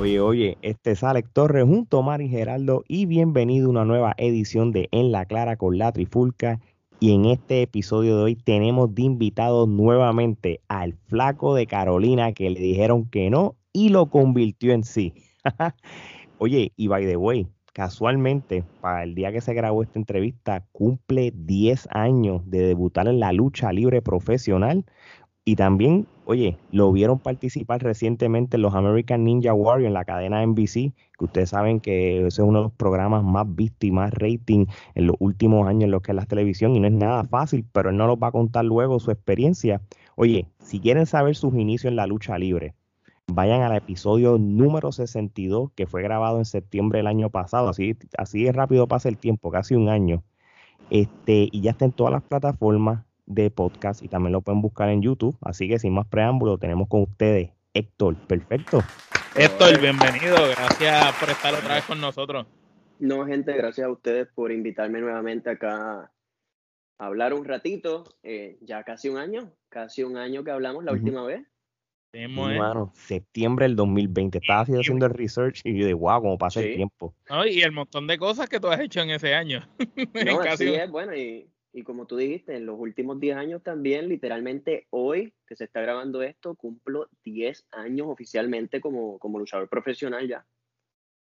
oye, oye, este es Alex Torres junto a Mari Geraldo y bienvenido a una nueva edición de En la Clara con la Trifulca. Y en este episodio de hoy tenemos de invitado nuevamente al flaco de Carolina que le dijeron que no y lo convirtió en sí. oye, y by the way, casualmente, para el día que se grabó esta entrevista, cumple 10 años de debutar en la lucha libre profesional y también, oye, lo vieron participar recientemente en los American Ninja Warrior en la cadena NBC, que ustedes saben que ese es uno de los programas más vistos y más rating en los últimos años en lo que es la televisión y no es nada fácil, pero él no nos va a contar luego su experiencia. Oye, si quieren saber sus inicios en la lucha libre, vayan al episodio número 62 que fue grabado en septiembre del año pasado, así, así es rápido pasa el tiempo, casi un año. Este, y ya está en todas las plataformas, de podcast y también lo pueden buscar en YouTube. Así que sin más preámbulo, tenemos con ustedes Héctor. Perfecto. Héctor, bienvenido. Gracias por estar otra vez con nosotros. No, gente, gracias a ustedes por invitarme nuevamente acá a hablar un ratito. Eh, ya casi un año, casi un año que hablamos la última vez. Bueno, septiembre del 2020. Estaba haciendo el research y yo de wow, cómo pasa el tiempo. y el montón de cosas que tú has hecho en ese año. No, así es, bueno, y y como tú dijiste, en los últimos 10 años también, literalmente hoy que se está grabando esto, cumplo 10 años oficialmente como, como luchador profesional ya.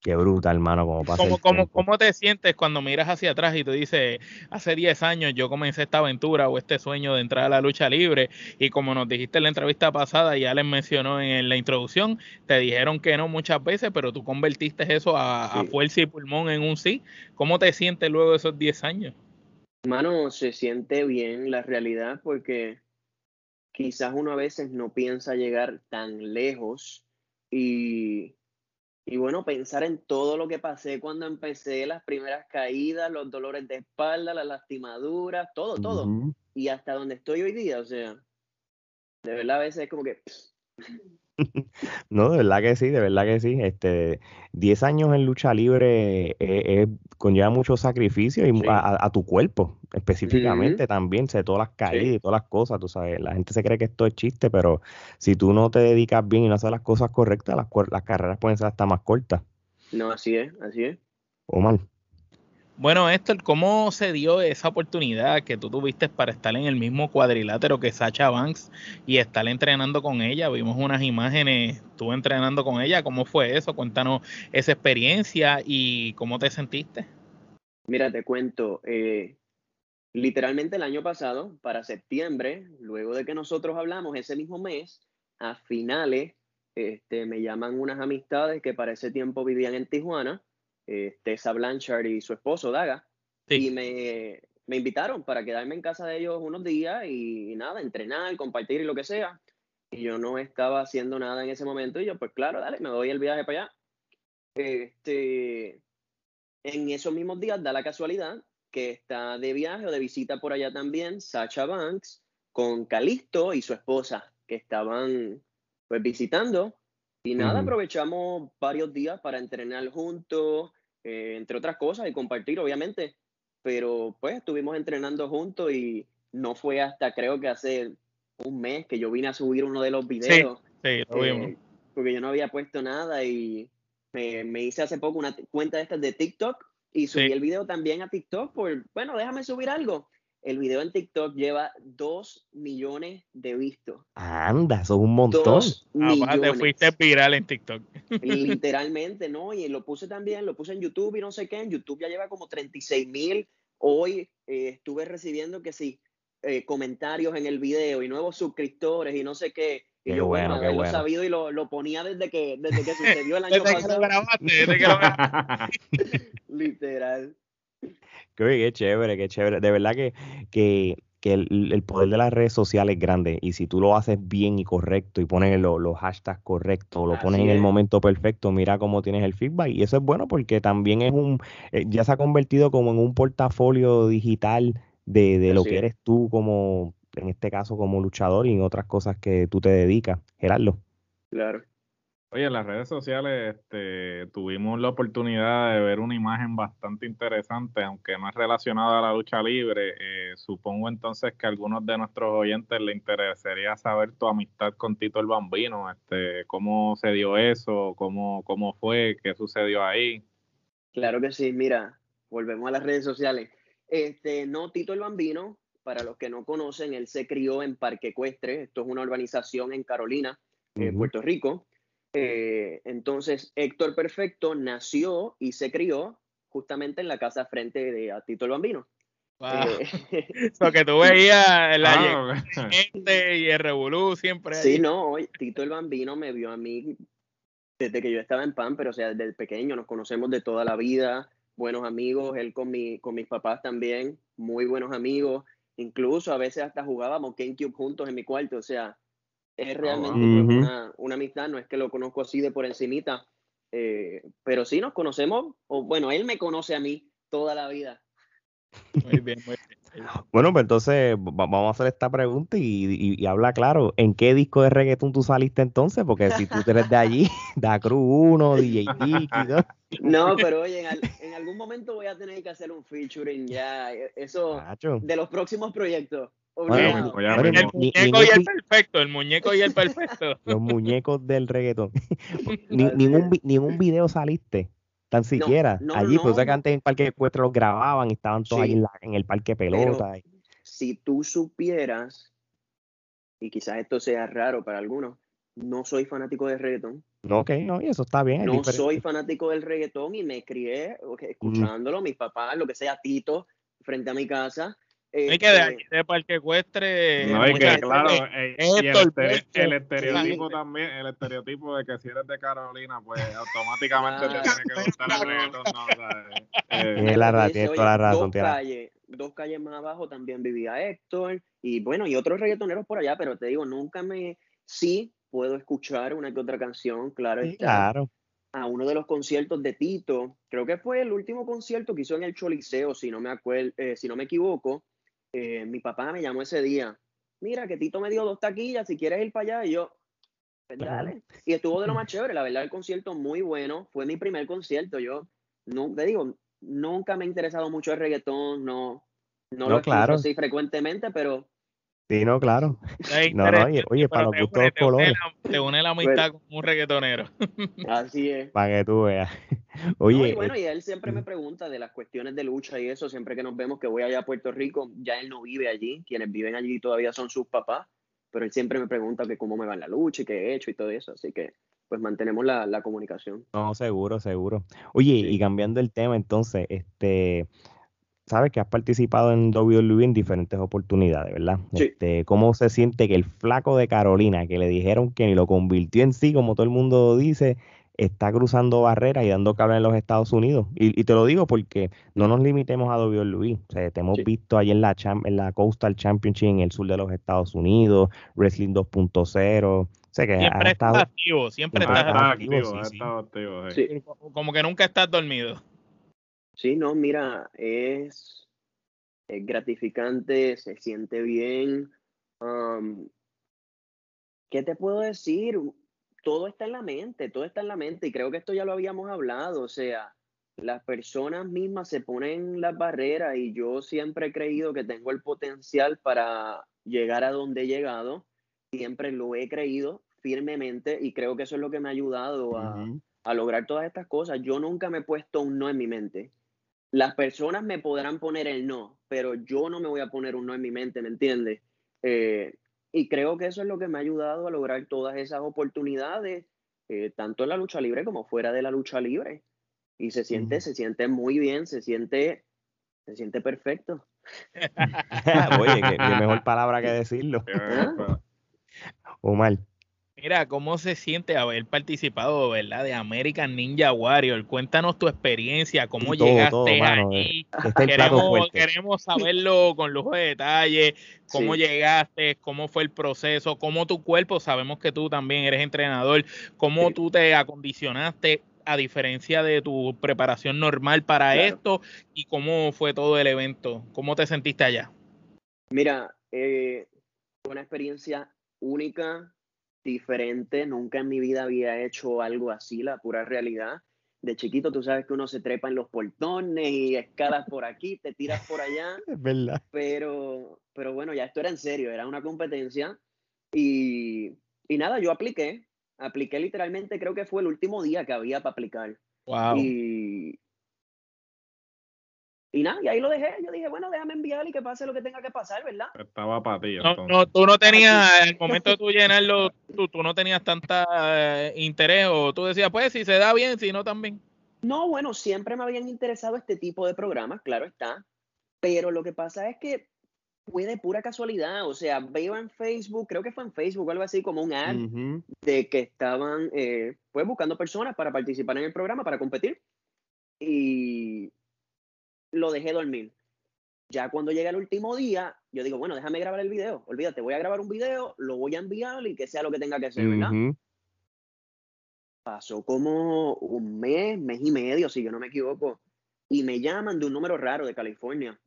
Qué bruta, hermano, como pasa. ¿Cómo, ¿Cómo, te sientes cuando miras hacia atrás y tú dices, hace 10 años yo comencé esta aventura o este sueño de entrar a la lucha libre? Y como nos dijiste en la entrevista pasada, ya les mencionó en la introducción, te dijeron que no muchas veces, pero tú convertiste eso a, a fuerza y pulmón en un sí. ¿Cómo te sientes luego de esos 10 años? Mano, se siente bien la realidad porque quizás uno a veces no piensa llegar tan lejos y, y bueno, pensar en todo lo que pasé cuando empecé, las primeras caídas, los dolores de espalda, las lastimaduras, todo, todo. Y hasta donde estoy hoy día, o sea, de verdad a veces es como que... no, de verdad que sí, de verdad que sí. Este, 10 años en lucha libre eh, eh, conlleva mucho sacrificio y a, tu cuerpo específicamente también, sé todas las caídas y todas las cosas, tú sabes, la gente se cree que esto es chiste, pero si tú no te dedicas bien y no haces las cosas correctas, las, las carreras pueden ser hasta más cortas. No, así es, así es. O mal. Bueno, Héctor, ¿cómo se dio esa oportunidad que tú tuviste para estar en el mismo cuadrilátero que Sacha Banks y estar entrenando con ella? Vimos unas imágenes, tú entrenando con ella, ¿cómo fue eso? Cuéntanos esa experiencia y cómo te sentiste. Mira, te cuento, eh, literalmente el año pasado, para septiembre, luego de que nosotros hablamos ese mismo mes, a finales, este, me llaman unas amistades que para ese tiempo vivían en Tijuana eh, Tessa Blanchard y su esposo Daga, y me, me, invitaron para quedarme en casa de ellos unos días y, nada, entrenar, compartir y lo que sea. Y yo no estaba haciendo nada en ese momento y yo, pues claro, dale, me doy el viaje para allá. Este, en esos mismos días da la casualidad que está de viaje o de visita por allá también Sacha Banks con Calisto y su esposa que estaban pues visitando y nada, aprovechamos varios días para entrenar juntos, eh, entre otras cosas, y compartir, obviamente. Pero pues estuvimos entrenando juntos y no fue hasta creo que hace un mes que yo vine a subir uno de los videos. Sí, lo vimos. Eh, porque yo no había puesto nada y me, hice hace poco una cuenta de estas de TikTok y subí el video también a TikTok por, bueno, déjame subir algo. El video en TikTok lleva 2 millones de vistos. Anda, eso es un montón. Dos ah, te fuiste viral en TikTok. Literalmente, ¿no? Y lo puse también, lo puse en YouTube y no sé qué. En YouTube ya lleva como 36 mil. Hoy eh, estuve recibiendo que sí, eh, comentarios en el video y nuevos suscriptores y no sé qué. Y yo, bueno, bueno, lo sabido y lo, lo, ponía desde que, desde que sucedió el año pasado. desde que lo grabaste. Literal. Qué, chévere, qué chévere. De verdad que, que, el, poder de las redes sociales es grande y si tú lo haces bien y correcto y pones los hashtags correctos, lo pones en el momento perfecto, mira cómo tienes el feedback y eso es bueno porque también es un, eh, ya se ha convertido como en un portafolio digital de, de lo que eres tú como, en este caso como luchador y en otras cosas que tú te dedicas. Gerardo. Claro. Oye, en las redes sociales este, tuvimos la oportunidad de ver una imagen bastante interesante, aunque no es relacionada a la lucha libre. Eh, supongo entonces que a algunos de nuestros oyentes le interesaría saber tu amistad con Tito el Bambino, este, cómo se dio eso, cómo, cómo fue, qué sucedió ahí. Claro que sí, mira, volvemos a las redes sociales. Este, no, Tito el Bambino, para los que no conocen, él se crió en Parque Ecuestre, esto es una urbanización en Carolina, en Puerto Rico. Eh, entonces, Héctor Perfecto nació y se crió justamente en la casa frente de a Tito el Bambino. Eh, Lo que tú veías la gente y el Revolú siempre. Sí, no, Tito el Bambino me vio a mí desde que yo estaba en PAN, pero o sea, desde pequeño nos conocemos de toda la vida, buenos amigos, él con, mi, con mis papás también, muy buenos amigos, incluso a veces hasta jugábamos GameCube juntos en mi cuarto, o sea, es realmente pues, una, una, amistad, no es que lo conozco así de por encimita, eh, pero sí nos conocemos, o bueno, él me conoce a mí toda la vida. Muy bien, muy bien. Bueno, pues entonces vamos a hacer esta pregunta y, habla claro, ¿en qué disco de reggaetón tú saliste entonces? Porque si tú eres de allí, Da Cruz 1, DJ Kiki, No, pero oye, en, algún momento voy a tener que hacer un featuring ya, e, eso de los próximos proyectos. El muñeco y el perfecto, el muñeco y el perfecto. Los muñecos del reggaetón. ningún, ningún video saliste tan siquiera. Allí, pues que antes en el parque de los grababan y estaban todos ahí en, el parque pelota. si tú supieras, y quizás esto sea raro para algunos, no soy fanático de reggaetón. No, ok, no, y eso está bien. No soy fanático del reggaetón y me crié escuchándolo, mis papás, lo que sea, Tito, frente a mi casa. Hay que de, este, de Parque Ecuestre. No, hay que, claro, eh, el, estereotipo también, el estereotipo de que si eres de Carolina, pues automáticamente te tiene que gustar el reggaetón. No, eh, la, la razón. Dos calles, dos calles más abajo también vivía Héctor, y bueno, y otros reggaetoneros por allá, pero te digo, nunca me. Sí, puedo escuchar una que otra canción, claro. claro. A uno de los conciertos de Tito, creo que fue el último concierto que hizo en el Choliseo, si no me, acuerdo, eh, si no me equivoco eh, mi papá me llamó ese día, mira que Tito me dio dos taquillas, si quieres ir para allá, y yo, pues dale. Y estuvo de lo más chévere, la verdad el concierto muy bueno, fue mi primer concierto, yo, no, te digo, nunca me ha interesado mucho el reggaetón, no, no, lo claro. así frecuentemente, pero Sí, no, claro. No, no, oye, para los gustos colores. Te une la amistad con un reggaetonero. Así es. Para que tú veas. Oye. y bueno, y él siempre me pregunta de las cuestiones de lucha y eso, siempre que nos vemos que voy allá a Puerto Rico, ya él no vive allí, quienes viven allí todavía son sus papás, pero él siempre me pregunta que cómo me va en la lucha y qué he hecho y todo eso, así que pues mantenemos la, la comunicación. No, seguro, seguro. Oye, y cambiando el tema entonces, este sabes que has participado en WWE en diferentes oportunidades, ¿verdad? Este, ¿Cómo se siente que el flaco de Carolina, que le dijeron que ni lo convirtió en sí, como todo el mundo dice, está cruzando barreras y dando cable en los Estados Unidos? Y, te lo digo porque no nos limitemos a WWE. O sea, te hemos visto ahí en la, en la Coastal Championship en el sur de los Estados Unidos, Wrestling 2.0. siempre estás activo, siempre estás activo. Como que nunca estás dormido. Sí, no, mira, es, gratificante, se siente bien. ¿Qué te puedo decir? Todo está en la mente, todo está en la mente y creo que esto ya lo habíamos hablado, o sea, las personas mismas se ponen las barreras y yo siempre he creído que tengo el potencial para llegar a donde he llegado, siempre lo he creído firmemente y creo que eso es lo que me ha ayudado a, a lograr todas estas cosas. Yo nunca me he puesto un no en mi mente las personas me podrán poner el no, pero yo no me voy a poner un no en mi mente, ¿me entiendes? Eh, y creo que eso es lo que me ha ayudado a lograr todas esas oportunidades, eh, tanto en la lucha libre como fuera de la lucha libre. Y se siente, se siente muy bien, se siente, se siente perfecto. Oye, qué, mejor palabra que decirlo. Omar. Mira, ¿cómo se siente haber participado, verdad, de American Ninja Warrior? Cuéntanos tu experiencia, cómo llegaste ahí. Eh, queremos, queremos, saberlo con lujo de detalle, cómo llegaste, cómo fue el proceso, cómo tu cuerpo, sabemos que tú también eres entrenador, cómo tú te acondicionaste a diferencia de tu preparación normal para esto y cómo fue todo el evento, cómo te sentiste allá. Mira, eh, fue una experiencia única, diferente. Nunca en mi vida había hecho algo así, la pura realidad. De chiquito, tú sabes que uno se trepa en los portones y escalas por aquí, te tiras por allá. Es verdad. Pero, pero bueno, ya esto era en serio, era una competencia. Y, y nada, yo apliqué. Apliqué literalmente, creo que fue el último día que había para aplicar. Wow. Y, y nada, y ahí lo dejé. Yo dije, bueno, déjame enviar y que pase lo que tenga que pasar, ¿verdad? Estaba para ti. No, entonces. no, tú no tenías, al momento de tú llenarlo, tú, tú no tenías tanta eh, interés o tú decías, pues si se da bien, si no también. No, bueno, siempre me habían interesado este tipo de programas, claro está. Pero lo que pasa es que fue de pura casualidad. O sea, veo en Facebook, creo que fue en Facebook o algo así, como un ad Ujú. de que estaban eh, pues buscando personas para participar en el programa, para competir. Y lo dejé dormir. Ya cuando llega el último día, yo digo, bueno, déjame grabar el video. Olvídate, voy a grabar un video, lo voy a enviar y que sea lo que tenga que ser, ¿verdad? Pasó como un mes, mes y medio, si yo no me equivoco, y me llaman de un número raro de California.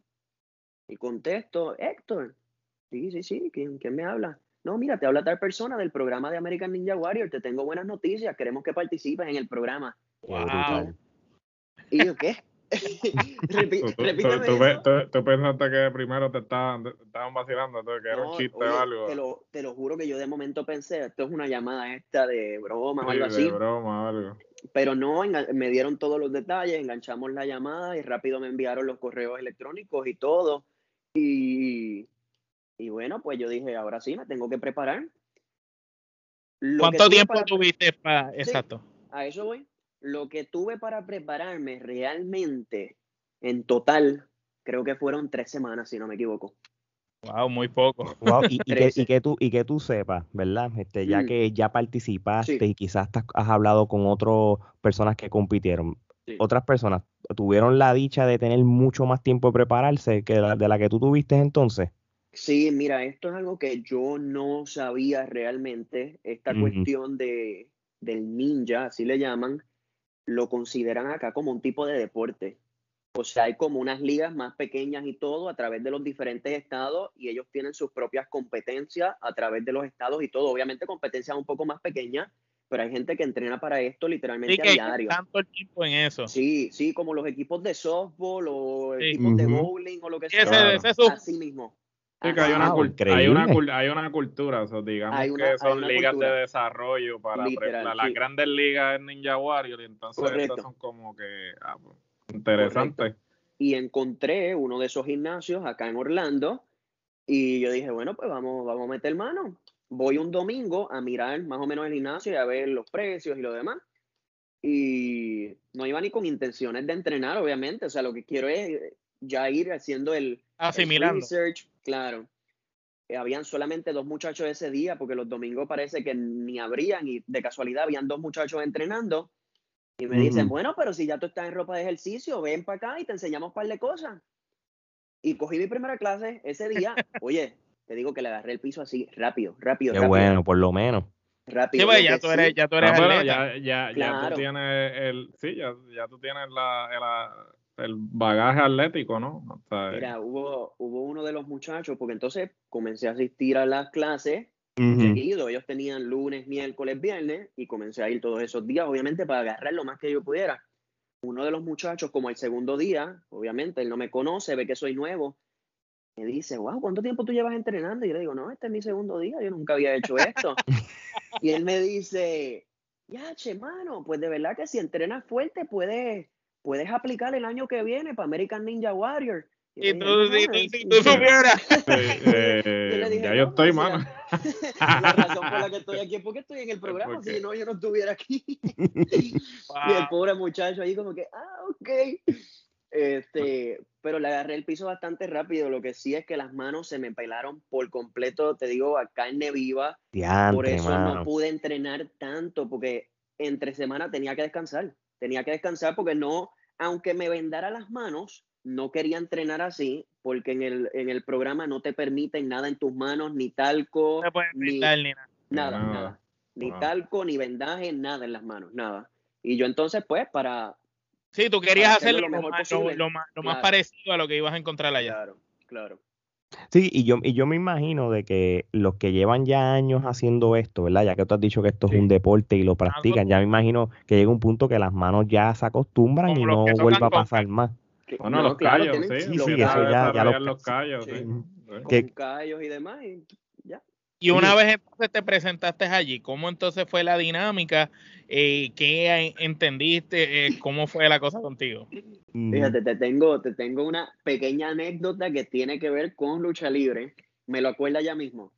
Y contesto, Héctor, sí, sí, sí, ¿quién, quién me habla? No, mira, te habla tal persona del programa de American Ninja Warrior, te tengo buenas noticias, queremos que participes en el programa. Brutal. Y yo, ¿qué? Tú, pensaste que primero te estaban, te estaban vacilando, que era No, un chiste oye, o algo. Te lo, te lo juro que yo de momento pensé, esto es una llamada esta de broma o algo de así. broma o algo. pero no, me dieron todos los detalles, enganchamos la llamada y rápido me enviaron los correos electrónicos y todo. Y, y bueno, pues yo dije, ahora sí, me tengo que preparar. Lo ¿Cuánto tiempo para- tuviste para, exacto? A eso voy. Lo que tuve para prepararme realmente, en total, creo que fueron tres semanas, si no me equivoco. Wow, muy poco. Wow, y, y que, y que tú, y que tú sepas, ¿verdad? Este, ya Mm. que ya participaste Sí. y quizás has- hablado con otras personas que compitieron, Sí. otras personas tuvieron la dicha de tener mucho más tiempo de prepararse que la, de la que tú tuviste entonces. Sí, mira, esto es algo que yo no sabía realmente. Esta cuestión de, del ninja, así le llaman, lo consideran acá como un tipo de deporte. O sea, hay como unas ligas más pequeñas y todo a través de los diferentes estados y ellos tienen sus propias competencias a través de los estados y todo. Obviamente competencias un poco más pequeñas, pero hay gente que entrena para esto literalmente Sí, a que diario. tanto el tiempo en eso. Sí, sí, como los equipos de softball o Sí. equipos de bowling o lo que Sí, sea. ese, Claro. ese es su- Así mismo. Sí, que hay una, Wow, hay una, hay una cultura, o sea, digamos Hay una- que son ligas cultura. de desarrollo para Literal, la- las sí. grandes ligas en Ninja Warrior y entonces Correcto. estas son como que ah, pues, interesante. y encontré uno de esos gimnasios acá en Orlando y yo dije, bueno, pues vamos, vamos a meter mano. Voy un domingo a mirar más o menos el gimnasio y a ver los precios y lo demás. Y no iba ni con intenciones de entrenar, obviamente. O sea, lo que quiero es ya ir haciendo el, el asimilando. research, claro. Eh, habían solamente dos muchachos ese día, porque los domingos parece que ni habrían, y de casualidad habían dos muchachos entrenando. Y me dicen, bueno, pero si ya tú estás en ropa de ejercicio, ven para acá y te enseñamos un par de cosas. Y cogí mi primera clase ese día. Oye, te digo que le agarré el piso así, rápido, rápido, Qué rápido. bueno, por lo menos. rápido. Sí, pues, ya tú eres, sí- ya tú eres Ah, atleta. ya, ya, ya Claro. tú tienes el, sí, ya, ya tú tienes la, el, el bagaje atlético, ¿no? O sea, Mira, hubo, hubo uno de los muchachos, porque entonces comencé a asistir a las clases Ujú. seguido. Ellos tenían lunes, miércoles, viernes y comencé a ir todos esos días, obviamente, para agarrar lo más que yo pudiera. Uno de los muchachos, como el segundo día, obviamente, él no me conoce, ve que soy nuevo, me dice, wow, ¿cuánto tiempo tú llevas entrenando? Y yo le digo, no, este es mi segundo día, yo nunca había hecho esto. y él me dice, ya, che, mano, pues de verdad que si entrenas fuerte puedes, puedes aplicar el año que viene para American Ninja Warrior. Y Y tú, dije, si, "No, tú- es- si tú supieras. sí, eh, Yo ya "No, yo estoy, o sea, mano. la razón por la que estoy aquí es porque estoy en el programa, si no, yo no estuviera aquí. Y el Wow. pobre muchacho ahí como que, ah, ok. Este, pero le agarré el piso bastante rápido. Lo que sí es que las manos se me pelaron por completo, te digo, a carne viva. Por Diantre, eso mano. no pude entrenar tanto, porque entre semana tenía que descansar. Tenía que descansar porque no, aunque me vendara las manos, no quería entrenar así, porque en el, en el programa no te permiten nada en tus manos, ni talco, No ni, brindar ni nada. Nada, Nada. nada. Ni Wow. talco, ni vendaje, nada en las manos, nada. Y yo entonces, pues, para... Sí, tú querías hacerlo lo, lo mejor más, lo- posible. lo más, lo más Claro. parecido a lo que ibas a encontrar allá. Claro, claro. Sí, y yo, y yo me imagino de que los que llevan ya años haciendo esto, ¿verdad? Ya que tú has dicho que esto es un deporte y lo practican, ya me imagino que llega un punto que las manos ya se acostumbran y no vuelva a pasar más. Bueno, los callos, sí, sí, sí, eso ya, ya los, los callos, sí. Con callos y demás, y. Y una vez entonces te presentaste allí, ¿cómo entonces fue la dinámica? Eh, ¿Qué entendiste? Eh, ¿Cómo fue la cosa contigo? Fíjate, te tengo, te tengo una pequeña anécdota que tiene que ver con lucha libre. Me lo acuerda ya mismo.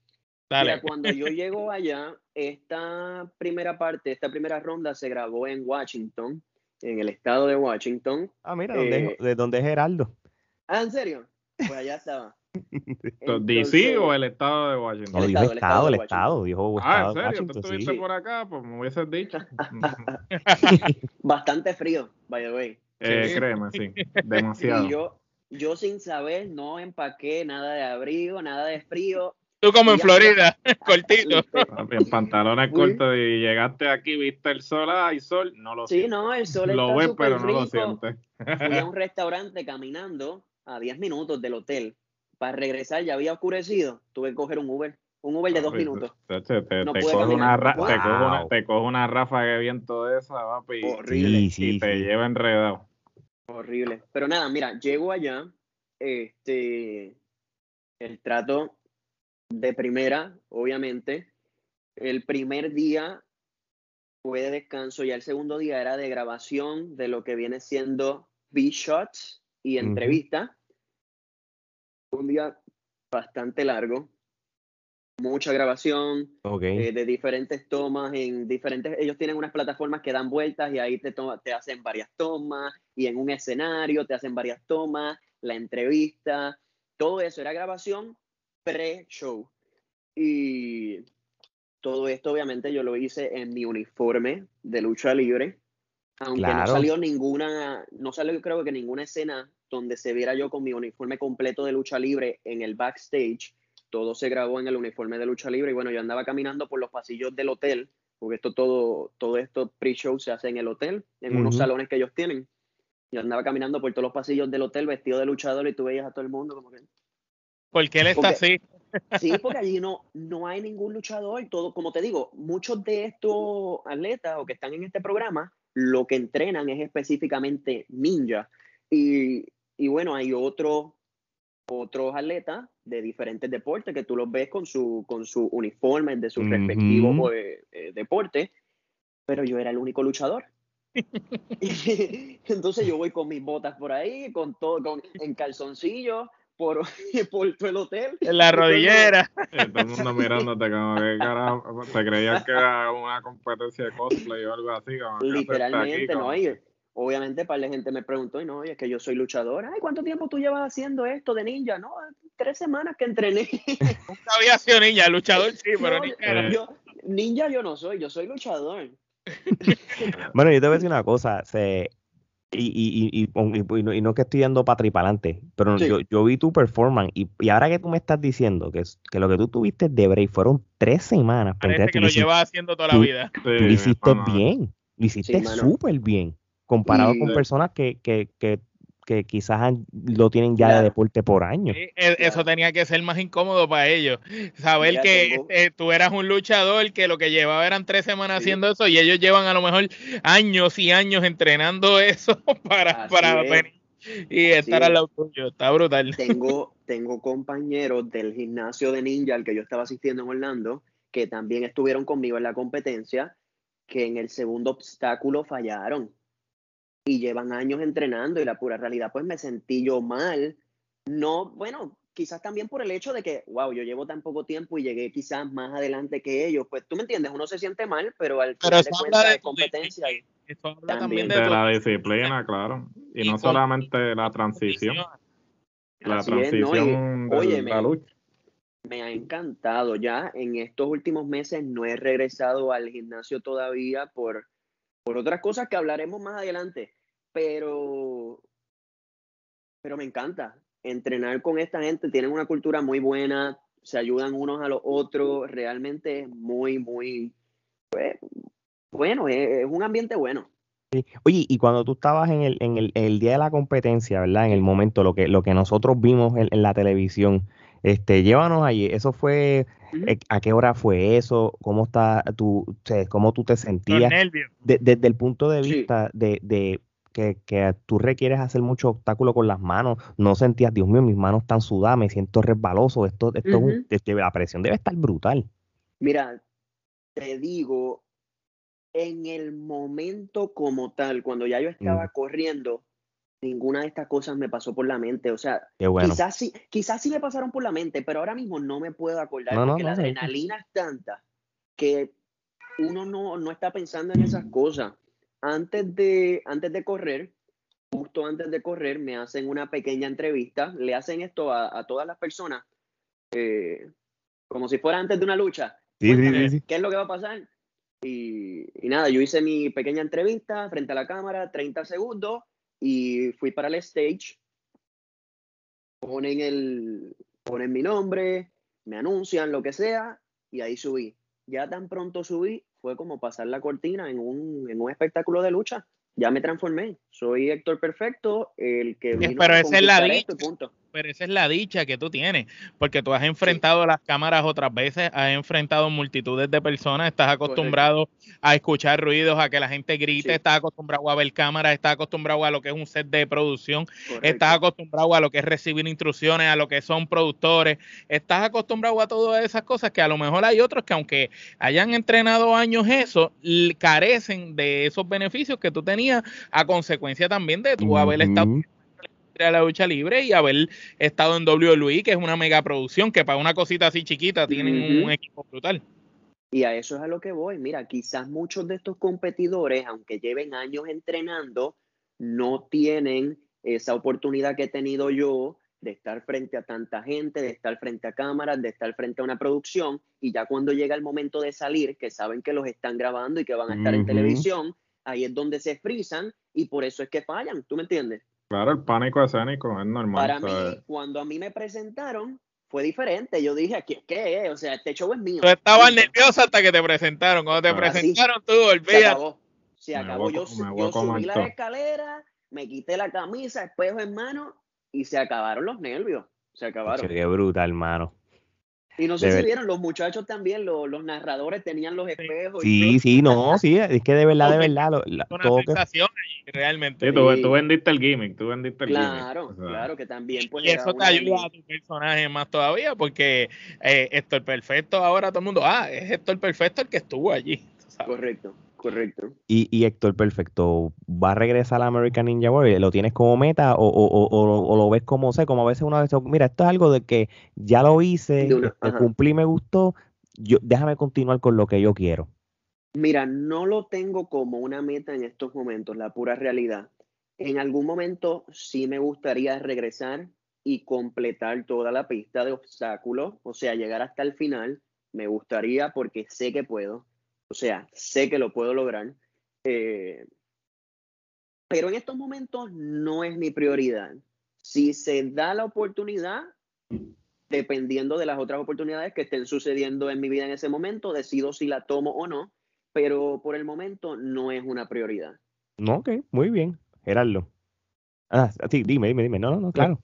Dale. Mira, cuando yo llego allá, esta primera parte, esta primera ronda se grabó en Washington, en el estado de Washington. Ah, mira, ¿dónde, ¿de dónde es Geraldo? Ah, ¿en serio? Pues allá estaba. ¿DC o el estado de Washington? No, dijo estado, el estado, el estado dijo Ah, ¿en serio? ¿Tú estuviste sí. por acá? Pues me hubieses dicho. Bastante frío, by the way. Eh, Sí. Créeme, sí. Demasiado. Y yo, yo sin saber, no empaqué nada de abrigo, nada de frío. Tú como en Ya. Florida, cortito. En pantalones cortos y llegaste aquí, viste el sol, hay sol, no lo Sí, sientes. no, el sol Lo está ves, pero no lo rico. sientes. Fui a un restaurante caminando a 10 minutos del hotel. Para regresar ya había oscurecido. Tuve que coger un Uber. Un Uber de dos minutos. Te, te, No coge una te coge Wow. te coge una ráfaga de viento de esa, papi, Horrible. Sí, sí, y te sí. lleva enredado. Horrible. Pero nada, mira, llego allá. Este. El trato de primera, obviamente. El primer día fue de descanso. Ya el segundo día era de grabación de lo que viene siendo B-Shots y entrevista. Un día bastante largo. Mucha grabación. Eh, de diferentes tomas en diferentes ellos tienen unas plataformas que dan vueltas y ahí te toma- te hacen varias tomas y en un escenario te hacen varias tomas la entrevista todo eso era grabación pre-show y todo esto obviamente yo lo hice en mi uniforme de lucha libre aunque Claro. no salió ninguna no salió creo que ninguna escena donde se viera yo con mi uniforme completo de lucha libre en el backstage todo se grabó en el uniforme de lucha libre y bueno, yo andaba caminando por los pasillos del hotel, porque esto todo, todo esto pre-show se hace en el hotel, en unos salones que ellos tienen. Yo andaba caminando por todos los pasillos del hotel vestido de luchador y tú veías a todo el mundo como que... Porque él está así. Sí, porque allí no, no hay ningún luchador, todo, como te digo, muchos de estos atletas o que están en este programa, lo que entrenan es específicamente ninja. Y, y bueno, hay otros otros atletas de diferentes deportes que tú los ves con su, con su uniforme de sus Ujú. respectivos eh, eh, deportes, pero yo era el único luchador. Entonces yo voy con mis botas por ahí, con todo, con, en calzoncillos, por, por todo el hotel. En la rodillera. Eh, todo el mundo mirándote como que carajo, te creías que era una competencia de cosplay o algo así. Como, ¿qué haces Literalmente, aquí? ¿no? Y obviamente, para la gente me preguntó, y no, oye, es que yo soy luchador. Ay, ¿cuánto tiempo tú llevas haciendo esto de ninja? No, tres semanas que entrené. Nunca había sido ninja, luchador sí, pero No, ninja yo- ninja yo no soy, yo soy luchador. Bueno, yo te voy a decir una cosa, se, y, y, y, y, y- y no, y no que estoy dando para tripalante, pero Sí. yo, yo vi tu performance y, y ahora que tú me estás diciendo que, que lo que tú tuviste de break fueron tres semanas, Parece que tú lo lo hiciste- lleva haciendo toda la tú- vida. Sí, tú lo hiciste bien, lo hiciste Sí, súper bien, comparado con personas que, que, que, que quizás han- lo tienen ya de deporte por años. Sí, e- Eso tenía que ser más incómodo para ellos. Saber que tengo- eh, tú eras un luchador, que lo que llevaba eran tres semanas Sí. haciendo eso y ellos llevan a lo mejor años y años entrenando eso para, Así para es. venir y estar es. al lado tuyo. Está brutal. Tengo, tengo compañeros del gimnasio de ninja al que yo estaba asistiendo en Orlando, que también estuvieron conmigo en la competencia, que en el segundo obstáculo fallaron y llevan años entrenando y la pura realidad pues me sentí yo mal. No, bueno, quizás también por el hecho de que, wow, yo llevo tan poco tiempo y llegué quizás más adelante que ellos, pues tú me entiendes, uno se siente mal, pero al Pero final de cuentas de competencia. Eso habla también de, De la disciplina, claro. Y, Y no solamente la transición, la Así es, ¿no? Y, transición de óyeme, la lucha. Me ha encantado. Ya en estos últimos meses no he regresado al gimnasio todavía por, por otras cosas que hablaremos más adelante. Pero, pero me encanta entrenar con esta gente. Tienen una cultura muy buena, se ayudan unos a los otros. Realmente es muy, muy pues, bueno. Es, es un ambiente bueno. Sí. Oye, y cuando tú estabas en el, en el, el día de la competencia, ¿verdad? En el momento, lo que, lo que nosotros vimos en, en la televisión, Este, llévanos allí. Eso fue, eh, ¿a qué hora fue eso? ¿Cómo está tú, cómo tú te sentías? desde el punto de Sí. vista de, de que, que tú requieres hacer mucho obstáculo con las manos, no sentías, Dios mío, mis manos están sudadas, me siento resbaloso, esto, esto es un- Ujú. este, la presión debe estar brutal. Mira, te digo, en el momento como tal, cuando ya yo estaba corriendo, ninguna de estas cosas me pasó por la mente. O sea, bueno. quizás sí, quizás sí me pasaron por la mente, pero ahora mismo no me puedo acordar No, no, porque la no, sí. adrenalina es tanta que uno no, no está pensando en esas cosas. Antes de, antes de correr, justo antes de correr, me hacen una pequeña entrevista. Le hacen esto a, a todas las personas, eh, como si fuera antes de una lucha. Sí, sí, Cuéntame, sí, sí. ¿Qué es lo que va a pasar? Y, y nada, yo hice mi pequeña entrevista frente a la cámara, 30 segundos, y fui para el stage. Ponen, el, ponen mi nombre, me anuncian lo que sea, y ahí subí. Ya tan pronto subí, fue como pasar la cortina en un, en un espectáculo de lucha. Ya me transformé. Soy Héctor Perfecto, el que vino pero a esa es la esto y punto. Pero esa es la dicha que tú tienes, porque tú has enfrentado las cámaras otras veces, has enfrentado multitudes de personas, estás acostumbrado a escuchar ruidos, a que la gente grite, Sí. estás acostumbrado a ver cámaras, estás acostumbrado a lo que es un set de producción, Correcto. estás acostumbrado a lo que es recibir instrucciones, a lo que son productores, estás acostumbrado a todas esas cosas que a lo mejor hay otros que aunque hayan entrenado años eso, carecen de esos beneficios que tú tenías a consecuencia también de tú haber estado Ujú. a la lucha libre y haber estado en WWE, que es una mega producción, que para una cosita así chiquita tienen un equipo brutal. Y a eso es a lo que voy. Mira, quizás muchos de estos competidores, aunque lleven años entrenando, no tienen esa oportunidad que he tenido yo de estar frente a tanta gente, de estar frente a cámaras, de estar frente a una producción, y ya cuando llega el momento de salir, que saben que los están grabando y que van a estar en televisión, ahí es donde se frisan y por eso es que fallan, ¿tú me entiendes? Claro, el pánico escénico es normal. Para ¿sabes? mí, cuando a mí me presentaron, fue diferente. Yo dije, ¿qué, qué es? O sea, este show es mío. Tú estabas nervioso hasta que te presentaron. Cuando te Ah, sí. presentaron, tú Se olvídate. acabó. Se acabó. voy a Yo, subí la todo. escalera, me quité la camisa, espejo en mano y se acabaron los nervios. Se acabaron. Qué brutal, hermano. Y no sé de si vieron, los muchachos también, los, los narradores tenían los espejos. y Sí, todo. sí, no, sí, es que de verdad, de verdad, lo- la- Una todo que sensación allí, realmente. Sí, tú, tú vendiste el gimmick, tú vendiste el Claro, gimmick. o sea, claro, que también. Pues, y eso te ayuda a tu personaje más todavía, porque eh, Héctor Perfecto ahora todo el mundo, ah, es Héctor Perfecto el que estuvo allí. Correcto, correcto. Y, y Héctor Perfecto, ¿va a regresar a American Ninja Warrior? ¿Lo tienes como meta o, o, o, o- o lo ves como, sé, como a veces una vez, mira, esto es algo de que ya lo hice, una- ajá. cumplí, me gustó, yo, déjame continuar con lo que yo quiero. Mira, no lo tengo como una meta en estos momentos, la pura realidad. En algún momento sí me gustaría regresar y completar toda la pista de obstáculos, o sea, llegar hasta el final. Me gustaría porque sé que puedo, o sea, sé que lo puedo lograr. Eh, pero en estos momentos no es mi prioridad. Si se da la oportunidad, dependiendo de las otras oportunidades que estén sucediendo en mi vida en ese momento, decido si la tomo o no, pero por el momento no es una prioridad. No, ok, muy bien, Gerardo. Ah, sí, dime, dime, dime. No, no, no, claro.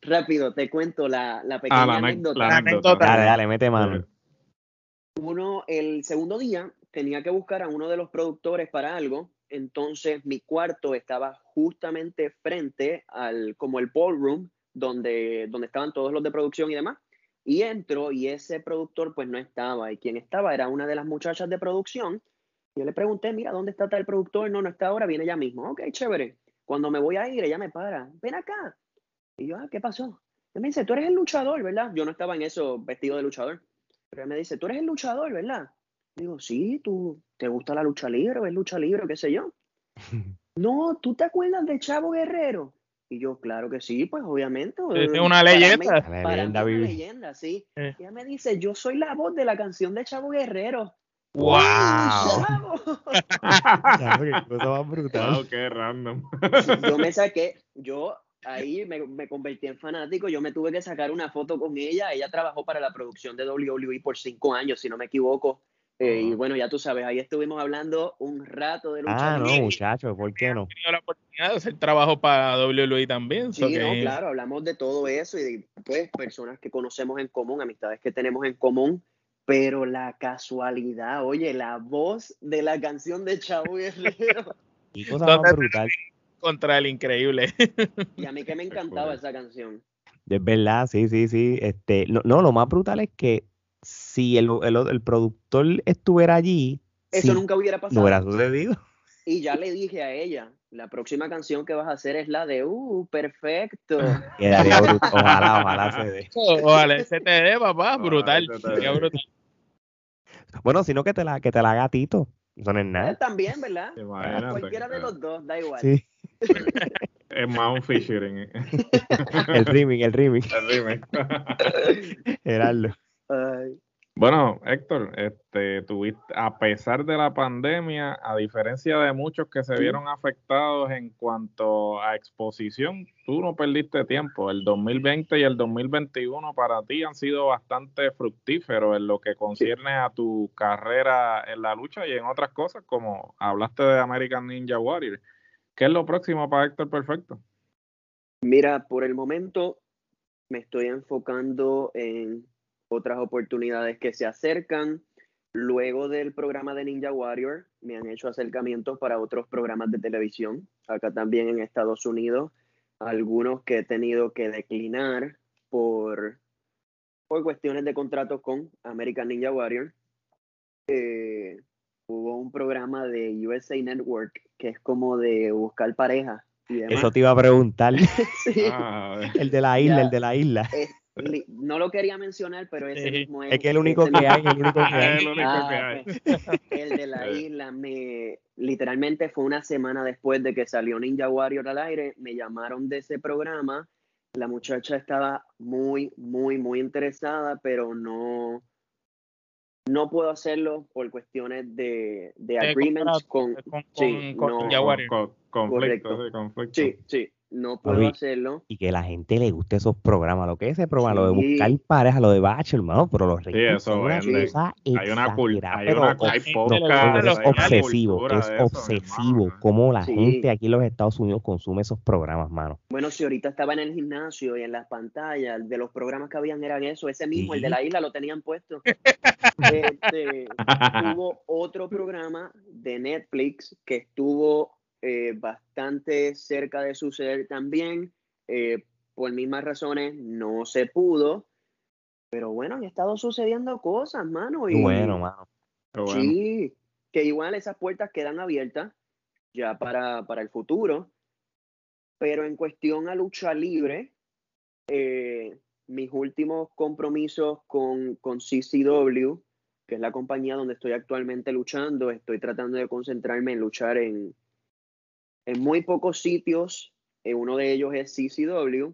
Rápido, te cuento la, la pequeña Ah, la, anécdota. la La anécdota. anécdota. Dale, dale, mete mano. Uno, el segundo día tenía que buscar a uno de los productores para algo, entonces mi cuarto estaba justamente frente al, como el ballroom, donde, donde estaban todos los de producción y demás. Y entro y ese productor pues no estaba, y quien estaba era una de las muchachas de producción. Yo le pregunté, mira, ¿dónde está tal productor? No, no está ahora, viene ya mismo. Ok, chévere. Cuando me voy a ir, ella me para, ven acá. Y yo, ah, ¿qué pasó? Y me dice, tú eres el luchador, ¿verdad? Yo no estaba en eso vestido de luchador. Pero él me dice, tú eres el luchador, ¿verdad? Digo, sí, tú, ¿te gusta la lucha libre? ¿Ves lucha libre? ¿Qué sé yo? no, ¿tú te acuerdas de Chavo Guerrero? Y yo, claro que sí, pues obviamente. Sí, eh, una para leyenda. mí- La para leyenda, mí una leyenda, sí. Eh. Ella me dice, yo soy la voz de la canción de Chavo Guerrero. ¡Wow! Chavo! Claro, qué cosa más brutal. Wow, qué random. yo me saqué, yo ahí me, me convertí en fanático, yo me tuve que sacar una foto con ella, ella trabajó para la producción de WWE por cinco años, si no me equivoco, Eh, y bueno, ya tú sabes, ahí estuvimos hablando un rato de lucha Ah, no, muchachos, ¿por qué no? Tenido la oportunidad de hacer trabajo para WWE también. so Sí, que- no, claro, hablamos de todo eso y de pues personas que conocemos en común, amistades que tenemos en común, pero la casualidad, oye, la voz de la canción de Chavo Guerrero, Y cosa más ¿Dónde- brutal. Contra el increíble. y a mí que me encantaba esa canción. Es verdad, sí, sí, sí. Este, no, no, lo más brutal es que si el, el, el productor estuviera allí, Eso nunca hubiera no pasado. hubiera sucedido. Y ya le dije a ella, la próxima canción que vas a hacer es la de Uh, perfecto. Quedaría brutal. Ojalá, ojalá se dé. Ojalá ese te dé, papá. Ojalá Brutal. brutal. Bueno, sino que te la, que te la haga Tito. Eso no es Él nada. también, ¿verdad? Imagínate, Cualquiera de los dos, da igual. Sí, Es más un featuring. el remix, el remix, El remix. Gerardo. Ay. Bueno, Héctor, este, tuviste, a pesar de la pandemia, a diferencia de muchos que se vieron afectados en cuanto a exposición, tú no perdiste tiempo. El 2020 y el 2021 para ti han sido bastante fructíferos en lo que concierne a tu carrera en la lucha y en otras cosas, como hablaste de American Ninja Warrior. ¿Qué es lo próximo para Héctor Perfecto? Mira, por el momento me estoy enfocando en otras oportunidades que se acercan. Luego del programa de Ninja Warrior, me han hecho acercamientos para otros programas de televisión, acá también en Estados Unidos, algunos que he tenido que declinar por, por cuestiones de contratos con American Ninja Warrior. Eh, hubo un programa de USA Network que es como de buscar pareja y demás. Eso te iba a preguntar. Sí. Ah, El de la isla, Ya. el de la isla. Li- no lo quería mencionar, pero ese Sí. mismo es. Es que el único que mismo- hay, el único que es hay. el único que Ah, hay. pues, el de la Eh. isla me literalmente fue una semana después de que salió Ninja Warrior al aire, me llamaron de ese programa. La muchacha estaba muy, muy, muy interesada, pero no, no puedo hacerlo por cuestiones de, de De agreements con, contrato, con, sí, con- con no. Ninja Warrior. Con- conflicto, sí, conflicto. sí, sí, no puedo Oye, hacerlo. Y que la gente le guste esos programas. Lo que es ese programa, lo de buscar pareja, lo de Bachelor, hermano, pero los reyes eso son una vende. cosa Hay una cul- exagerada, hay una- no, es obsesivo, cultura es eso, obsesivo cómo la Sí. gente aquí en los Estados Unidos consume esos programas, mano. Bueno, si ahorita estaba en el gimnasio y en las pantallas de los programas que habían eran eso, ese mismo, el de la isla, lo tenían puesto. Este, hubo otro programa de Netflix que estuvo eh, bastante cerca de suceder también. eh, por mismas razones no se pudo. Pero bueno, han estado sucediendo cosas, mano. Y, Bueno, mano. Bueno. Sí, que igual esas puertas quedan abiertas ya para, para el futuro. Pero en cuestión a lucha libre, eh, mis últimos compromisos con, con CCW, que es la compañía donde estoy actualmente luchando, estoy tratando de concentrarme en luchar en, en muy pocos sitios. Eh, uno de ellos es CCW.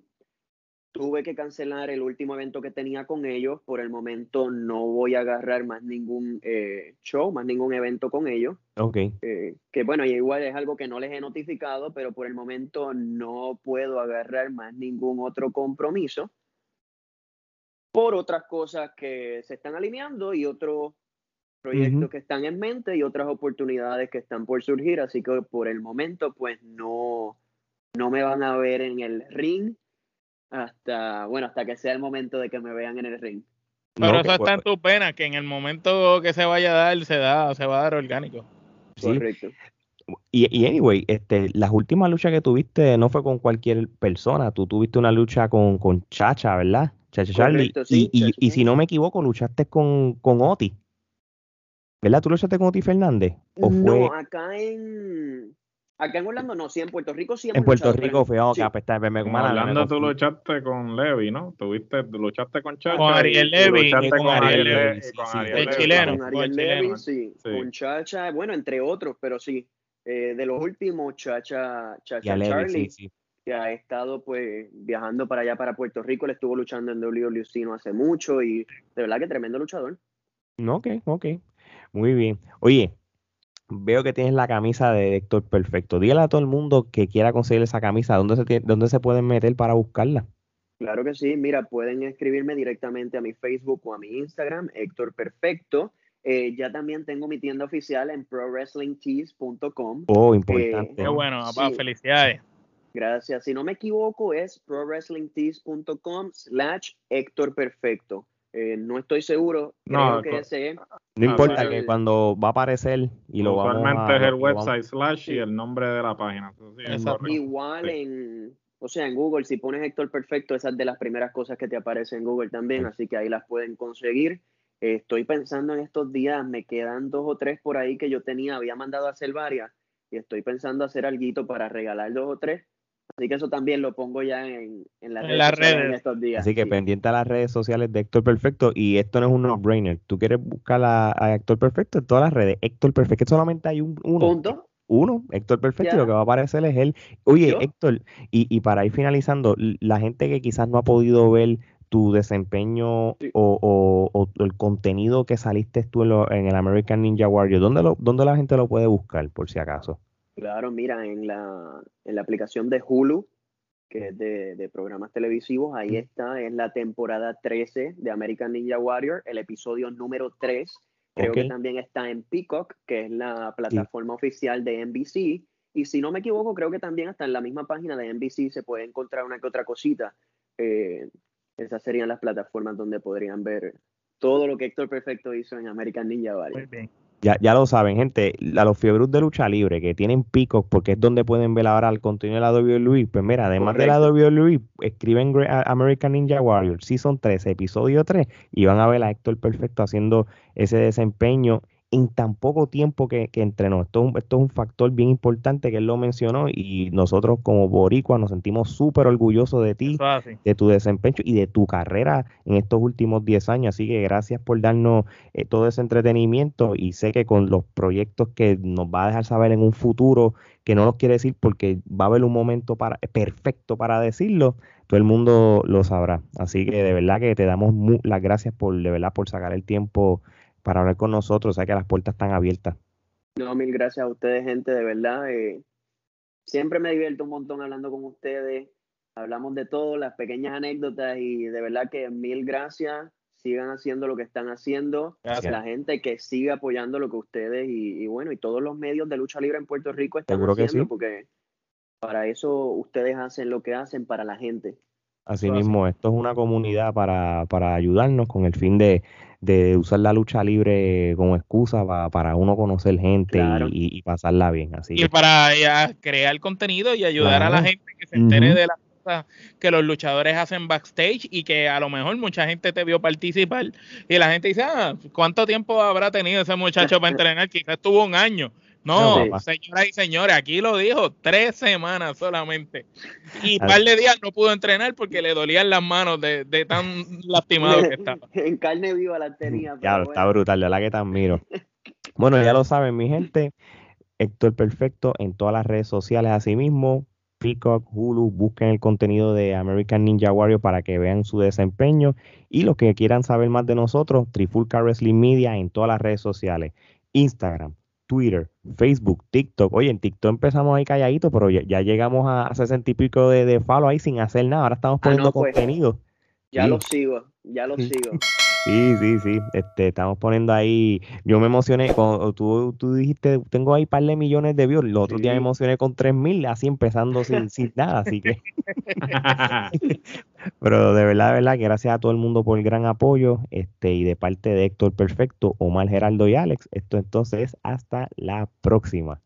Tuve que cancelar el último evento que tenía con ellos. Por el momento no voy a agarrar más ningún eh, show, más ningún evento con ellos. Ok. Eh, que bueno, y igual es algo que no les he notificado, pero por el momento no puedo agarrar más ningún otro compromiso por otras cosas que se están alineando y otros proyectos que están en mente y otras oportunidades que están por surgir, así que por el momento pues no, no me van a ver en el ring hasta, bueno, hasta que sea el momento de que me vean en el ring. Pero No, eso que- está en tu pena, que en el momento que se vaya a dar, se da, se va a dar orgánico. Sí. Correcto. Y, y anyway, este, las últimas luchas que tuviste no fue con cualquier persona, tú tuviste una lucha con, con Chacha, ¿verdad? Chacha Charlie. Correcto, sí, y, y si no me equivoco, luchaste con, con Oti. ¿Verdad? ¿Tú luchaste con Oti Fernández? ¿O fue No, acá en acá en Orlando no, sí, en Puerto Rico sí hemos en Puerto luchado, Rico? Fue, ok, sí. pues está, me, me, En Orlando tú confundí. luchaste con Levi, ¿no? Tuviste, luchaste con Chacha. Con Ariel luchaste con con Ariel sí, con sí, Ariel el chileno. con Ariel chileno. sí, con Chacha, bueno, entre otros, pero sí, eh, de los últimos, Chacha, Chacha Levi, Charlie, sí, sí. que ha estado pues viajando para allá, para Puerto Rico, le estuvo luchando en WWC no hace mucho y de verdad que tremendo luchador. No, Ok, ok. Muy bien. Oye, veo que tienes la camisa de Héctor Perfecto. Dígale a todo el mundo que quiera conseguir esa camisa, ¿dónde se, tiene- dónde se pueden meter para buscarla? Claro que sí, mira, pueden escribirme directamente a mi Facebook o a mi Instagram, Héctor Perfecto. Eh, ya también tengo mi tienda oficial en prowrestlingtees.com. Oh, importante. Qué bueno, papá, felicidades. Gracias. Si no me equivoco, es prowrestlingtees.com slash Héctor Perfecto. Eh, no estoy seguro. No, creo que ese es. No Ah, importa sí. que cuando va a aparecer y lo vamos Usualmente a... es el website slash y el nombre de la página. Eso sí. Igual Sí. en, o sea, en Google, si pones Héctor Perfecto, esa es de las primeras cosas que te aparece en Google también, así que ahí las pueden conseguir. Eh, estoy pensando en estos días, me quedan dos o tres por ahí que yo tenía, había mandado a hacer varias, y estoy pensando hacer algo para regalar dos o tres. Así que eso también lo pongo ya en, en las En redes las redes. en estos días. Así que sí. pendiente a las redes sociales de Héctor Perfecto. Y esto no es un no-brainer. Tú quieres buscar a, a Héctor Perfecto en todas las redes. Héctor Perfecto, que solamente hay un, uno. Punto. Uno, Héctor Perfecto, y Ya. lo que va a aparecer es él. Oye, Yo. Héctor, y, y para ir finalizando, la gente que quizás no ha podido ver tu desempeño Sí. o, o- o el contenido que saliste tú en, lo- en el American Ninja Warrior, ¿dónde, lo, ¿dónde la gente lo puede buscar, por si acaso? Claro, mira, en la, en la aplicación de Hulu, que es de, de programas televisivos, ahí está, es la temporada 13 de American Ninja Warrior, el episodio número 3. Creo que también está en Peacock, que es la plataforma oficial de NBC. Y si no me equivoco, creo que también hasta en la misma página de NBC se puede encontrar una que otra cosita. Eh, esas serían las plataformas donde podrían ver todo lo que Héctor Perfecto hizo en American Ninja Warrior. Muy bien. Ya, ya lo saben, gente, a los fiebros de lucha libre que tienen picos, porque es donde pueden ver ahora el contenido de la WWE, pues mira, además de la WWE, escriben American Ninja Warrior Season 13, episodio 3, y van a ver a Héctor Perfecto haciendo ese desempeño en tan poco tiempo que, que entrenó. Esto, es un- esto es un factor bien importante que él lo mencionó y nosotros como boricuas nos sentimos súper orgullosos de ti de tu desempeño y de tu carrera en estos últimos 10 años. Así que gracias por darnos eh, todo ese entretenimiento y sé que con los proyectos que nos va a dejar saber en un futuro, que no los quiere decir porque va a haber un momento para, perfecto para decirlo, todo el mundo lo sabrá. Así que de verdad que te damos las gracias por, de verdad, por sacar el tiempo para hablar con nosotros. O sea que las puertas están abiertas. No, mil gracias a ustedes, gente, de verdad. eh, siempre me divierto un montón hablando con ustedes. Hablamos de todo, las pequeñas anécdotas y de verdad que mil gracias. Sigan haciendo lo que están haciendo. Gracias. La gente que sigue apoyando lo que ustedes y, y bueno, y todos los medios de lucha libre en Puerto Rico están Seguro que haciendo sí. porque para eso ustedes hacen lo que hacen para la gente. Así Eso así. mismo, esto es una comunidad para, para ayudarnos con el fin de, de usar la lucha libre como excusa pa- para uno conocer gente y- Claro. y, y pasarla bien. Así Y para ya crear contenido y ayudar a la gente que se entere de las cosas que los luchadores hacen backstage y que a lo mejor mucha gente te vio participar y la gente dice, ah, ¿cuánto tiempo habrá tenido ese muchacho para entrenar? Quizás tuvo un año. No, señoras y señores, aquí lo dijo, tres semanas solamente. Y un Así. par de días no pudo entrenar porque le dolían las manos de, de tan lastimado que estaba. en carne viva la tenía. ya lo está bueno. brutal, de verdad que te admiro. Bueno, ya lo saben, mi gente. Héctor Perfecto en todas las redes sociales, así mismo. Peacock, Hulu, busquen el contenido de American Ninja Warrior para que vean su desempeño. Y los que quieran saber más de nosotros, Trifulca Wrestling Media en todas las redes sociales: Instagram, Twitter, Facebook, TikTok. Oye, en TikTok empezamos ahí calladito, pero ya, ya llegamos a 60 y pico de, de follow ahí sin hacer nada. Ahora estamos Ah, no, poniendo pues. contenido. Ya Sí. lo sigo, ya lo sigo. Sí, sí, sí. Este, estamos poniendo ahí. Yo me emocioné cuando tú, tú dijiste, tengo ahí un par de millones de views. Los otros días me Sí. emocioné con tres mil, así empezando sin, sin nada. Así que, pero de verdad, de verdad, que gracias a todo el mundo por el gran apoyo. Este, y de parte de Héctor Perfecto, Omar Geraldo y Alex. Esto entonces es hasta la próxima.